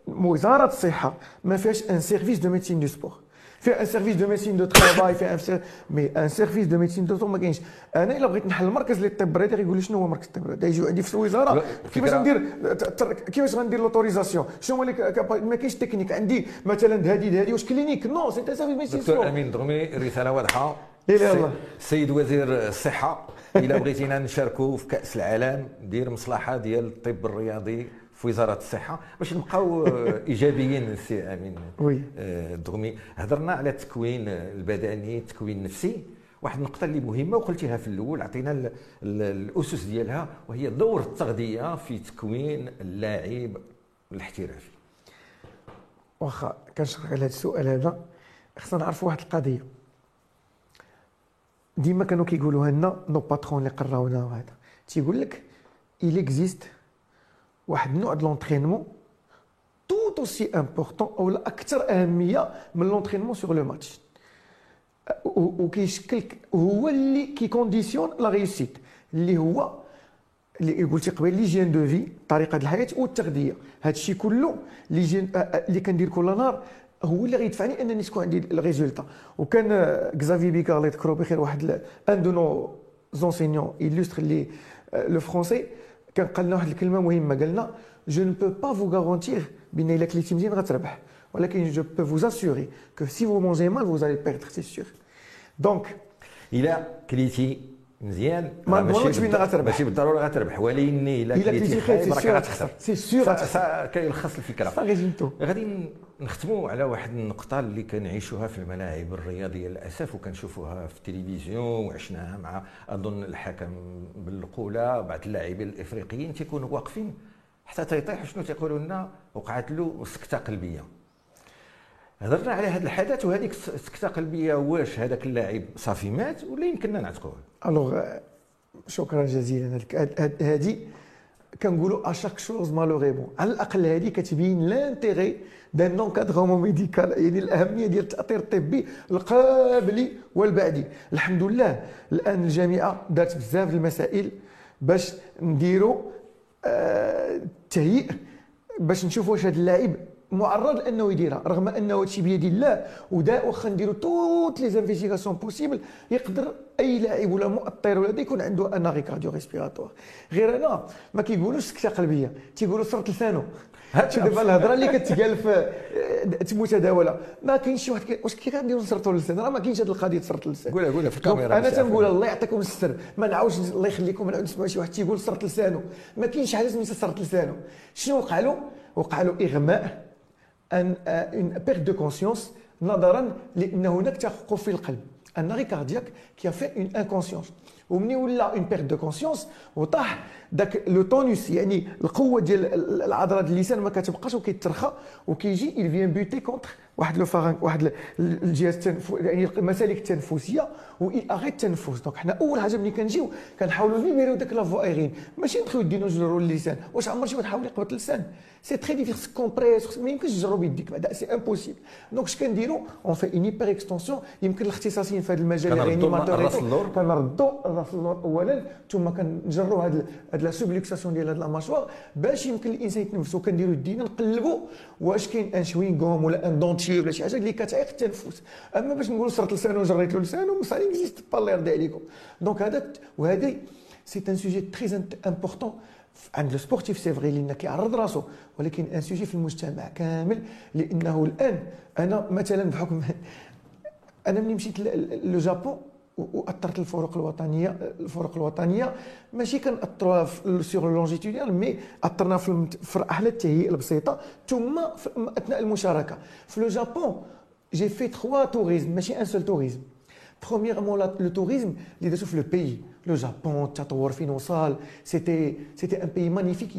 وزارة الصحة ما فيهاش un service de médecine du sport فيها un service de médecine du travail فيها un mais un service de médecine du ما كاينش. أنا إلا بغيت نحل مركز للطب الرياضي غيقول لي شنو هو مركز الطب الرياضي يجيو عندي في الوزاره كيفاش ندير كيفاش غندير l'autorisation شنو هو اللي ما كاينش تكنيك عندي مثلا هادي هادي واش clinique non c'est un service médecine دكتور أمين دغمي رسالة واضحة. السيد وزير الصحة الا بغيتينا نشاركوا في كأس العالم دير مصلحة ديال الطب الرياضي في وزارة الصحة. باش نبقاو آه، إيجابيين السي أمين oui. آه، دغمي. هضرنا على التكوين البدني التكوين النفسي. واحد النقطة اللي مهمة وقلتيها في الأول عطينا ال- ال- الأسس ديالها وهي دور التغذية في تكوين اللاعب الاحترافي. واخا كنشرح على هذا السؤال هذا. خصنا نعرفوا واحد القضية. ديما كانوا كيقولوها لنا nos patrons اللي قراونا وهذا. تيقول لك il existe واحد النوع دو l'entraînement tout aussi important أو أكثر أهمية من l'entraînement sur le match وكيشكل هو اللي كي conditionne la réussite اللي هو اللي قلتي قبيل l'hygiène de vie طريقة الحياة والتغذيه هذا الشيء كله l'hygiène آه، اللي كندير كل نهار هو اللي غيدفعني أنني تكون عندي ال résultat. وكان آه، Xavier Bigard الله يذكره بخير واحد un de nos enseignants illustres اللي le français كان قال لنا واحد الكلمة مهمة قال لنا جو ne peux pas vous garantir بأن إلا كليتي مزيان غتربح ولكن je peux vous assurer que si vous mangez mal vous allez perdre c'est sûr donc الا كليتي مزيان. ما بأن بالض- غتربح. ماشي بالضرورة غتربح ولكن إلا كليتي خايب خايب راك غتخسر c'est ف- كيلخص الفكرة غادي نختموا على واحد النقطة اللي كنعيشوها في الملاعب الرياضية للأسف وكنشوفوها في التلفزيون وعشناها مع أظن الحكم بالقولة بعض اللاعبين الإفريقيين تيكونوا واقفين حتى تيطيح. شنو تيقولوا لنا؟ وقعت له سكتة قلبية. هضرنا على هذا الحدث وهذيك الس- السكتة قلبية. واش هذاك اللاعب صافي مات ولا يمكننا نعتقوه Alors شكرا جزيلا. هادي كنقولوا à chaque chose malheur est bon على الأقل هذه كتبين l'intérêt d'un encadrement médical يعني الأهمية ديال التأطير الطبي القبلي والبعدي الحمد لله الآن الجامعة دارت بزاف المسائل باش نديروا آه، تهيئ باش نشوفوا واش هذا اللاعب معرض لأنه يديرها رغم أنه هادشي بيد الله ودا واخا نديروا toutes les investigations possibles يقدر أي لاعب ولا مؤطر ولا يكون عنده un arrêt cardio-respiratoire غير أنا ما كيقولوش سكتة قلبية تيقولوا سرط لسانه هادشي دابا الهضرة اللي كتقال في آه، متداولة. ما كاينش شي واحد واش كي غنديروا نسرطوا اللسان راه ما كاينش هذه القضية تسرط اللسان قولها- قولها في الكاميرا أنا تنقول. الله يعطيكم السر ما نعاودش الله يخليكم نعاود نسمع شي واحد تيقول سرط لسانه ما كاينش حاجة سميتها سرط لسانه شنو وقع له وقع له إغماء. أن une perte de conscience نظرا لأن هناك توقف في القلب. un arrêt cardiaque qui a fait une inconscience. ومني ولا une perte de conscience وطاح داك le tonus يعني القوة ديال العضلات اللسان ما كتبقاش وكيترخى وكيجي il vient buter contre. واحد le pharynx واحد ال- الجهاز التنف يعني المسالك التنفسيه و il arrête التنفس donc حنا أول حاجة ملي كنجيو كنحاولوا ن libérer و داك la voie aérienne ماشي ندخلوا يدينا نجروا اللسان. واش عمر شي واحد حاول يقبط اللسان؟ c'est très difficile compris ما يمكنش تجرب يديك بعدا c'est impossible donc اش كنديروا on fait une hyperextension يمكن الاختصاصيين في هذا المجال réanimateurs الراس اللور. كنردوا الراس اللور اولا ثم كنجروا هاد هاد la subluxation ديال هاد la mâchoire باش يمكن الإنسان يتنفس. وكنديروا يدينا نقلبوا واش كاين un chewing-gum ولا un dentier dentier ولا شي حاجة اللي كتعيق التنفس أما باش نقول سرط لسانه وجريت له لسانه ça existe pas الله يرضي عليكم. donc هذا وهذه c'est un sujet très important عند le sportif c'est vrai لأن كيعرض راسو ولكن un sujet في المجتمع كامل لأنه الآن أنا مثلا بحكم أنا ملي مشيت le Japon وأطرت الفرق الوطنية الفرق الوطنية. ماشي كنأطروها sur longitudinal mais أطرنا في مرحله التهيئه البسيطة. ثم أثناء المشاركة. في le Japon j'ai fait trois tourismes ماشي un seul tourisme premièrement le tourisme اللي درتو في le pays le Japon التطور فين وصل c'était c'était un pays magnifique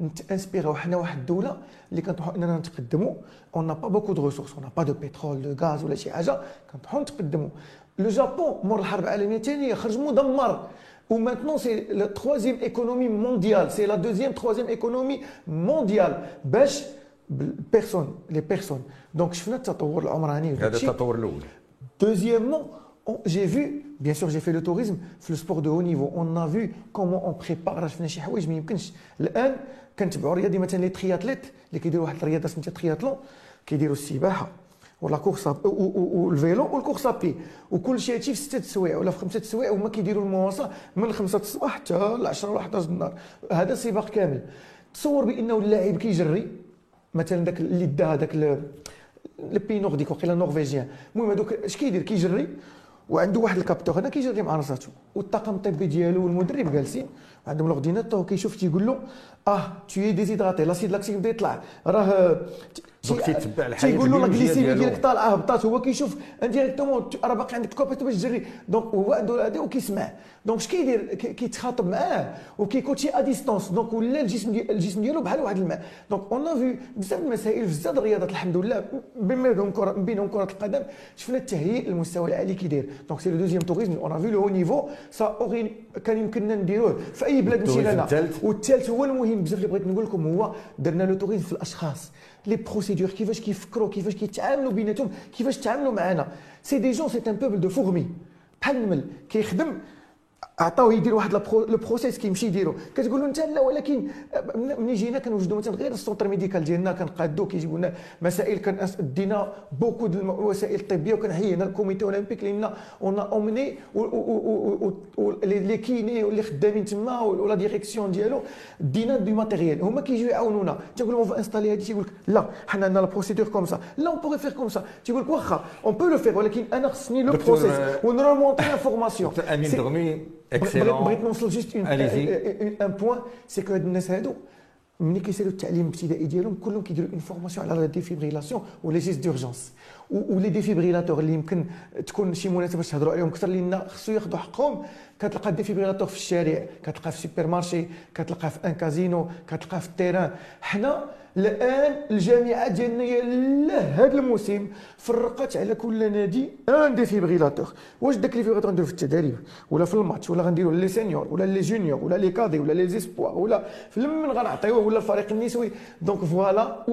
يا ليت لو اننا نتانسبيرو حنا واحد الدولة اللي كنطمحوا إننا نتقدموا on n'a pas beaucoup de ressources on n'a pas de pétrole de gaz ولا شي حاجة كنطمحوا نتقدموا le Japon مور الحرب العالمية الثانية خرج مدمر Ou maintenant, c'est la troisième économie mondiale. C'est la deuxième, troisième économie mondiale. باش personne, les personnes. Donc, شفنا التطور العمراني. هذا التطور الأول. Deuxièmement, j'ai vu, bien sûr j'ai fait le tourisme, le sport de haut niveau, on a vu comment on prépare شفنا شي حوايج ما يمكنش الآن كنتبعوا رياضي مثلا les triathlètes اللي كيديروا واحد الرياضة سميتها ترياتلون كيديروا السباحة ولا كورس والفيلو والكورس ابي وكل شيء هادشي في ستة سوايع ولا في خمسة سوايع وهما كيديروا المواصلة من خمسة الصباح حتى ل 10 ولا 11 النهار. هذا سباق كامل. تصور بأنه اللاعب كيجري مثلا داك اللي دا هذاك les pays nordiques وقيلا norvégiens المهم هذوك اش كيدير؟ كيجري وعنده واحد ال capteur هنا كيجري مع راساتو. والطاقم الطبي ديالو والمدرب جالسين عندهم ال ordinateur كيشوف تيقول له آه t'es déshydraté l'acide lactique بدا يطلع راه donc تيتبع الحياة تيقول له ال glycémie ديالك طالعه هبطات هو كيشوف indirectement راه باقي عندك كوبيت باش تجري. donc هو عنده هذا وكيسمع. donc اش كيدير كيتخاطب معاه وكي coacher à distance donc ولا الجسم ديال الجسم ديالو بحال واحد الماء. donc on fait بزاف المسائل في بزاف الرياضات الحمد لله بما بينهم كره بينهم كرة القدم شفنا التهيئ المستوى العالي كيدير. donc c'est le deuxième tourisme on fait le haut niveau ça كان يمكننا نديروه. في اي بلاد مشينا لها والثالث هو المهم بزاف اللي بغيت نقول لكم هو درنا le tourisme في الأشخاص. les procédures كيفاش كيفكروا كيفاش كيتعاملوا بيناتهم كيفاش تعاملوا معنا c'est des gens c'est un peuple de fourmis بحال النمل كيخدم عطاوه يدير واحد le process كيمشي يديرو. كتقول له انت لا ولكن ملي جينا كنوجدوا مثلا غير ال centre médical ديالنا كنقادو كيجيبوا لنا مسائل كندينا beaucoup د الوسائل الطبيه وكنحيينا ال comité olympique لأن on amène les kinés واللي خدامين تما و la direction ديالو دينا du matériel هما كيجيو يعاونونا. تيقول لهم installer هادي تيقول لك لا حنا عندنا la procédure comme ça là on pourrait faire comme ça تيقول لك واخا on peut le faire ولكن أنا خصني le process ون remonter l'information أمين دغمي بغيت نوصل juste un point c'est que هاد الناس هادو ملي كيسالوا التعليم الابتدائي ديالهم كلهم كيديروا une formation على la défibrillation و les gestes d'urgence و les défibrillateurs اللي يمكن تكون شي مناسبه باش تهضروا عليهم أكثر لأن خصو ياخذوا حقهم كتلقى ال défibrillateur في الشارع كتلقاه في supermarché كتلقاه في un casino كتلقاه في ال terrain حنا الآن الجامعة ديالنا لا هذا الموسم فرقت على كل نادي un défibrillateur واش داك défibrillateur نديرو في التدريب؟ ولا في الماتش ولا غنديرو les seniors ولا les juniors ولا les cadets ولا les espoirs ولا في من غنعطيوه ولا الفريق النسوي. donc voilà و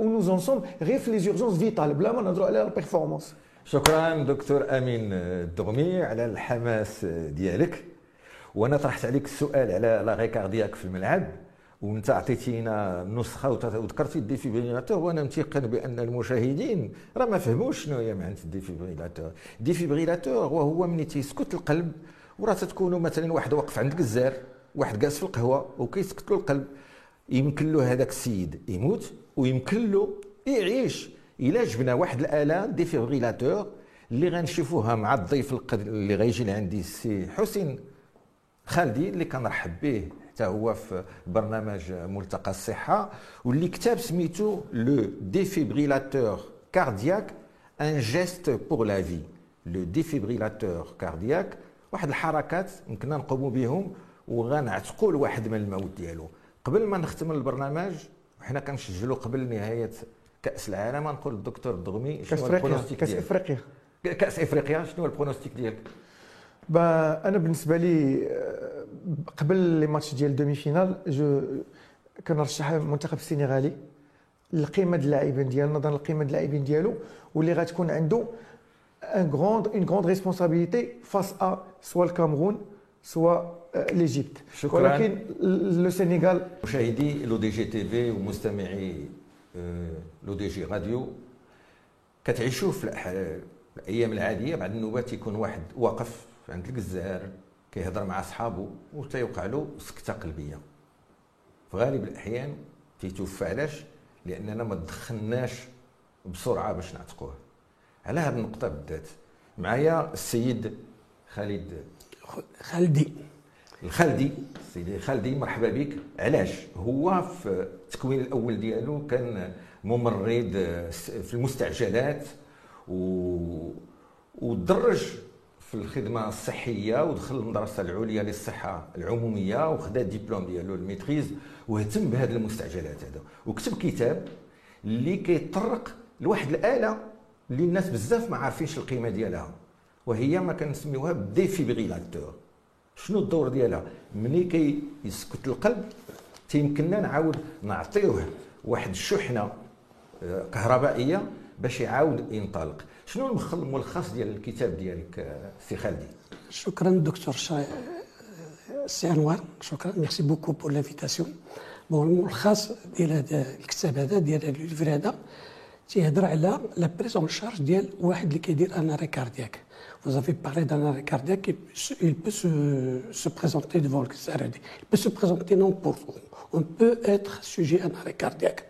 nous en sommes غير في les urgences vitales بلا ما نهضروا على ال performance شكرا دكتور أمين الدغمي على الحماس ديالك. وأنا طرحت عليك السؤال على l'arrêt cardiaque في الملعب. وانت عطيتينا نسخه وذكرتي ال défibrillateur وأنا متيقن بأن المشاهدين راه ما فهموش شنو هي معنى ال défibrillateur ال défibrillateur وهو ملي تيسكت القلب وراه تتكونوا مثلا واحد واقف عند الجزار واحد جالس في القهوة وكيسكت له القلب. يمكن له هذاك السيد يموت ويمكن له يعيش. إلا جبنا واحد الآلة défibrillateur اللي غنشوفوها مع الضيف اللي غيجي لعندي السي حسين خالدي اللي كنرحب به. حتى هو في برنامج ملتقى الصحة واللي كتاب سميتو le défibrillateur cardiaque un geste pour la vie le défibrillateur cardiaque واحد الحركات يمكننا نقوموا بهم وغنعتقوا لواحد من الموت ديالو. قبل ما نختم البرنامج وحنا كنسجلوا قبل نهاية كأس العالم نقول للدكتور الدغمي شنو هو ال pronostic كأس إفريقيا. كأس إفريقيا شنو هو ال pronostic ديالك؟ أنا بالنسبة لي قبل les matchs ديال demi-finale je كنرشح المنتخب السنغالي القيمه اللاعبين ديالو نظرا للقيمه اللاعبين ديالو واللي غتكون عنده ان غروند اون غروند ريسبونسابيلتي فاس ا سوا الكامرون soit l'Égypte شكرا. ولكن le Sénégal مشاهدي L'ODJ TV ومستمعي L'ODJ Radio كتعيشوا في الأيام العادية بعض النوبات يكون واحد واقف عند الجزار كيهضر مع صحابه وتيوقع له سكتة قلبية. في غالب الأحيان تيتوفى علاش؟ لأننا ما دخلناش بسرعة باش نعتقوه. على هذه النقطة بالذات معايا السيد خالد خالدي. الخالدي. سيدي خالدي مرحبا بك. علاش؟ هو في التكوين الأول ديالو كان ممرض في المستعجلات و ودرج في الخدمة الصحية ودخل المدرسة العليا للصحة العمومية وخدا الدبلوم ديالو ال maîtrise واهتم بهذه المستعجلات هذا وكتب كتاب اللي كيطرق لواحد الآلة اللي الناس بزاف ما عارفينش القيمة ديالها وهي ما كنسميوها défibrillateur شنو الدور ديالها؟ ملي كيسكت القلب تيمكننا نعاود نعطيوه واحد الشحنه آه، كهربائية باش يعاود ينطلق. شنو الملخص ديال الكتاب ديالك آه، سي خالدي شكرا دكتور شا... سي أنوار شكرا merci beaucoup pour l'invitation bon الملخص ديال هذا الكتاب هذا ديال ال livre هذا تيهضر على la prise en charge ديال واحد اللي كيدير un arrêt cardiaque Vous avez parlé d'un arrêt cardiaque, il peut se, se présenter devant le. Il peut se présenter n'importe où. On peut être sujet à un arrêt cardiaque.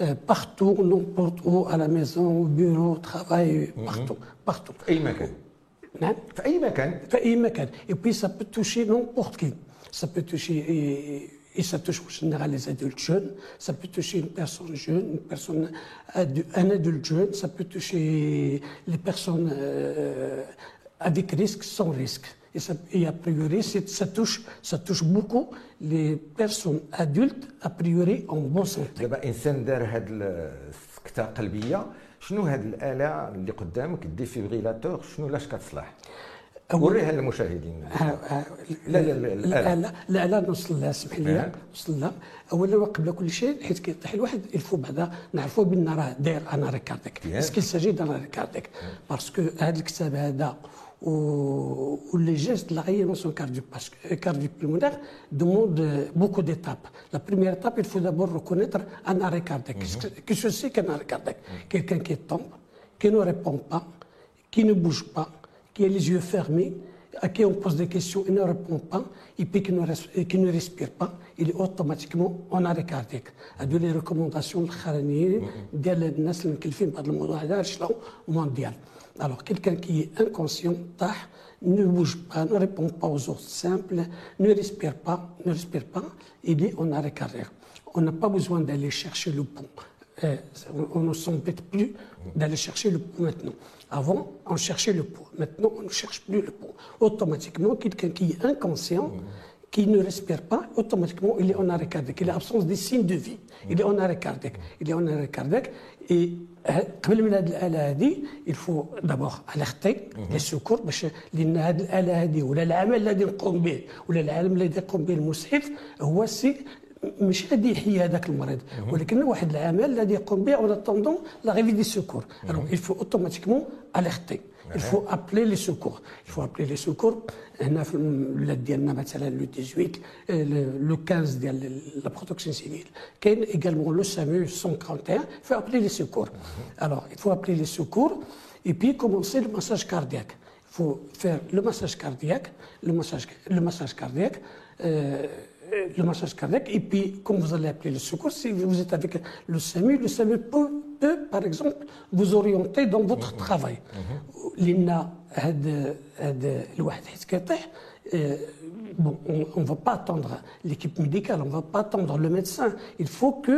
Euh, partout, n'importe où, à la maison, au bureau, au travail, partout. partout. في اي مكان نعم في اي مكان في اي مكان et puis ça peut toucher n'importe qui ça peut toucher et, et ça touche en général les adultes jeunes ça peut toucher une personne jeune une personne adu- un adulte jeune ça peut toucher les personnes euh, avec risque sans risque Et, ça, et a priori ça touche ça touche beaucoup les personnes adultes a priori en bonne santé. دابا إنسان دار هاد السكته قلبية شنو هاد الآلة اللي قدامك ال défibrillateur شنو لاش كتصلح؟ وريها للمشاهدين. لا، لا، لا، الآلة. لا. لا لا نوصل لها اسمح لي آه. نوصل لها. اولا وقبل كل شيء حيت كيطيح الواحد il faut بعدا نعرفوا بان راه داير un arrêt cardiaque. est-ce qu'il s'agit d'un arrêt cardiaque باسكو هذا الكتاب هذا où, les gestes de la réanimation euh, cardiopulmonaire demandent euh, beaucoup d'étapes. La première étape, il faut d'abord reconnaître un arrêt cardiaque. Qu'est-ce que mhm. c'est qu'un arrêt cardiaque. Mhm. Quelqu'un qui tombe, qui ne répond pas, qui ne bouge pas, qui a les yeux fermés, à qui on pose des questions et ne répond pas, et puis qui ne, respire pas, il est automatiquement en arrêt cardiaque. D'où les recommandations de mm -hmm. mondiale. Alors quelqu'un qui est inconscient, ne bouge pas, ne répond pas aux autres simples, ne respire pas, ne respire pas, il est en arrêt cardiaque. On n'a pas besoin d'aller chercher le pont. Euh, on ne s'embête plus d'aller chercher le pont maintenant. Avant, on cherchait le pont. Maintenant, on ne cherche plus le pont. Automatiquement, quelqu'un qui est inconscient, qui ne respire pas, automatiquement, il est en arrêt cardiaque. Il a absence des signes de vie. Il est en arrêt cardiaque. Il est en arrêt cardiaque. Et euh, قبل من هذه الآلة هذه d'abord alerter les secours باش لأن هذه الآلة هذه ولا العمل الذي نقوم به ولا العمل الذي يقوم به المسعف هو سي مش غادي يحيي هذاك المريض. ولكن واحد العمل الذي يقوم به en attendant l'arrivée des secours. Alors il faut automatiquement alerter. Il faut appeler les secours. Il faut appeler les secours. le 18, le 15 de la protection civile. également le SAMU 141. Il faut appeler les secours. Mhm. Alors, il faut appeler les secours et puis commencer le massage cardiaque. Il faut faire le massage cardiaque, le massage, le massage cardiaque. Euh, euh, le massage cardiaque, et puis quand vous allez appeler le secours, si vous êtes avec le SAMU, le SAMU peut, par exemple, vous orienter dans votre mhm. travail. Mhm. لان هذا هذا الواحد حيت كيطيح euh, bon, on ne va pas attendre l'équipe médicale, on ne va pas attendre le médecin. Il faut que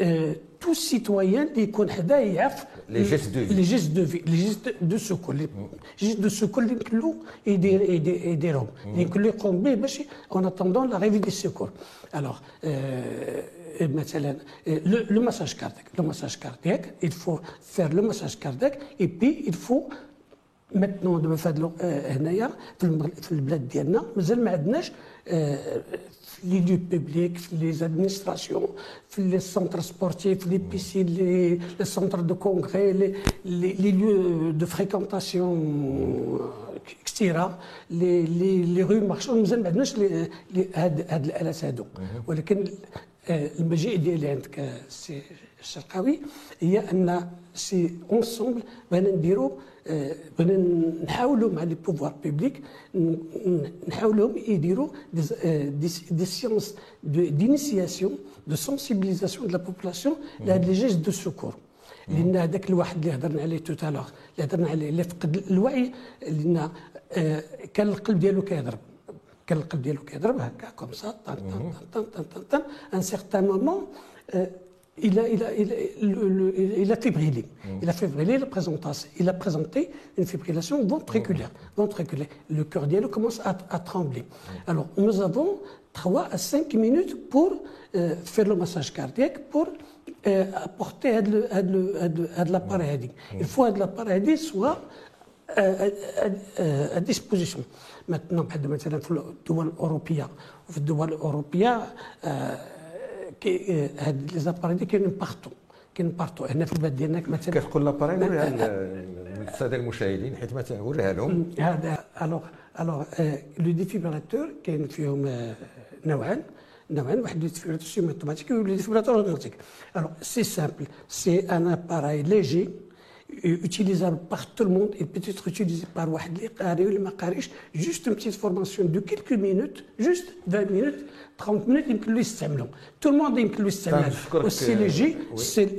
euh, tout citoyen اللي يكون حداه يعرف Les gestes de vie. les gestes de vie, les gestes de secours, les gestes de secours اللي يمكن له يدير يدير- يديرهم اللي يمكن له يقوم به باش en attendant l'arrivée des secours. Alors euh, مثلا le, le massage cardiaque, le massage cardiaque, il faut faire le massage cardiaque et puis il faut maintenant دابا في هذا آه، هنايا في البلاد ديالنا. مازال ما عندناش آه، في les lieux publics في les administrations في les centres sportifs les piscines les les centres de congrès les les les lieux de fréquentation كثيره les les les gros marchands مازال ما عندناش هاد هاد الآلات هادو ولكن المجيء ديالي عندك السي الشرقاوي هي أن c'est ensemble بغينا نديرو بغينا نحاولوا مع les pouvoirs publics نحاولهم يديروا des séances d'initiation de sensibilisation de la population لهاد les gestes de secours لأن هذاك الواحد اللي هضرنا عليه تو اللي هضرنا عليه اللي فقد الوعي لأن كان القلب ديالو كيضرب كان القلب ديالو كيضرب هكا comme ça طن طن طن طن طن طن. ان سيغتان مومون il a, il a, il a, le, le, il a fibrillé. Mm. Il a fibrillé, il a, présenté, il a présenté une fibrillation ventriculaire. ventriculaire. Le cœur dialogue commence à, à trembler. Mm. Alors, nous avons 3 à 5 minutes pour euh, faire le massage cardiaque, pour euh, apporter à de, à de, à de, à de l'appareil mm. Il faut que l'appareil soit à, à, disposition. Maintenant, مثلا في الدول الأوروبية وفي الدول الأوروبية كي هاد les appareils كاينين partout كاين partout. هنا في البلاد ديالنا مثلا كتقول l'appareil وريها للساده المشاهدين حيت ما وريها لهم هذا alors alors le défibrillateur كاين فيهم نوعان نوعان واحد défibrillateur semi-automatique و le défibrillateur automatique alors c'est simple c'est un appareil léger. Utilisable par tout le monde et peut être utilisé par واحد اللي قاري ولا ما قاريش juste une petite formation de quelques minutes juste 20 minutes 30 minutes يمكن له يستعملوا tout le monde يمكن له يستعمل c'est léger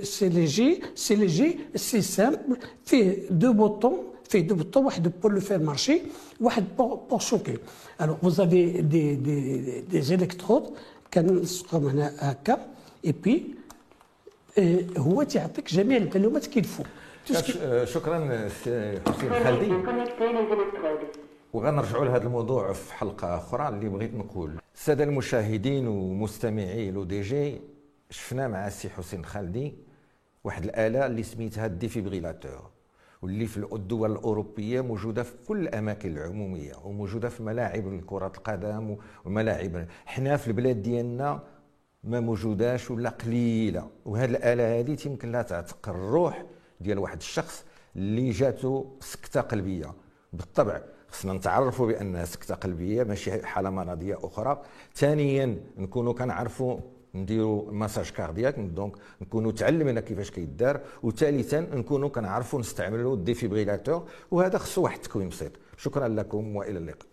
c'est léger c'est léger c'est simple فيه deux boutons فيه deux boutons واحد pour le faire marcher واحد pour choquer alors vous avez des des des électrodes كنلصقهم هنا هكا اي بي هو تيعطيك جميع المعلومات كيلفو شكرا حسين خالدي. وغنرجعوا لهذا الموضوع في حلقة أخرى اللي بغيت نقول. الساده المشاهدين ومستمعي le DJ شفنا مع السي حسين خالدي واحد الآلة اللي سميتها ال défibrillateur واللي في الدول الأوروبية موجودة في كل الأماكن العمومية وموجودة في ملاعب كرة القدم وملاعب. حنا في البلاد ديالنا ما موجوداش ولا قليلة. وهذه الآلة هذه يمكن لها تعتق الروح ديال واحد الشخص اللي جاتو سكتة قلبية. بالطبع خصنا نتعرفوا بأن سكتة قلبية ماشي حالة مرضية أخرى. ثانيا نكونوا كنعرفوا نديروا massage cardiaque donc نكونوا تعلمنا كيفاش كيدار. وثالثا نكونوا كنعرفوا نستعملوا ال défibrillateur وهذا خصو واحد التكوين بسيط. شكرا لكم وإلى اللقاء.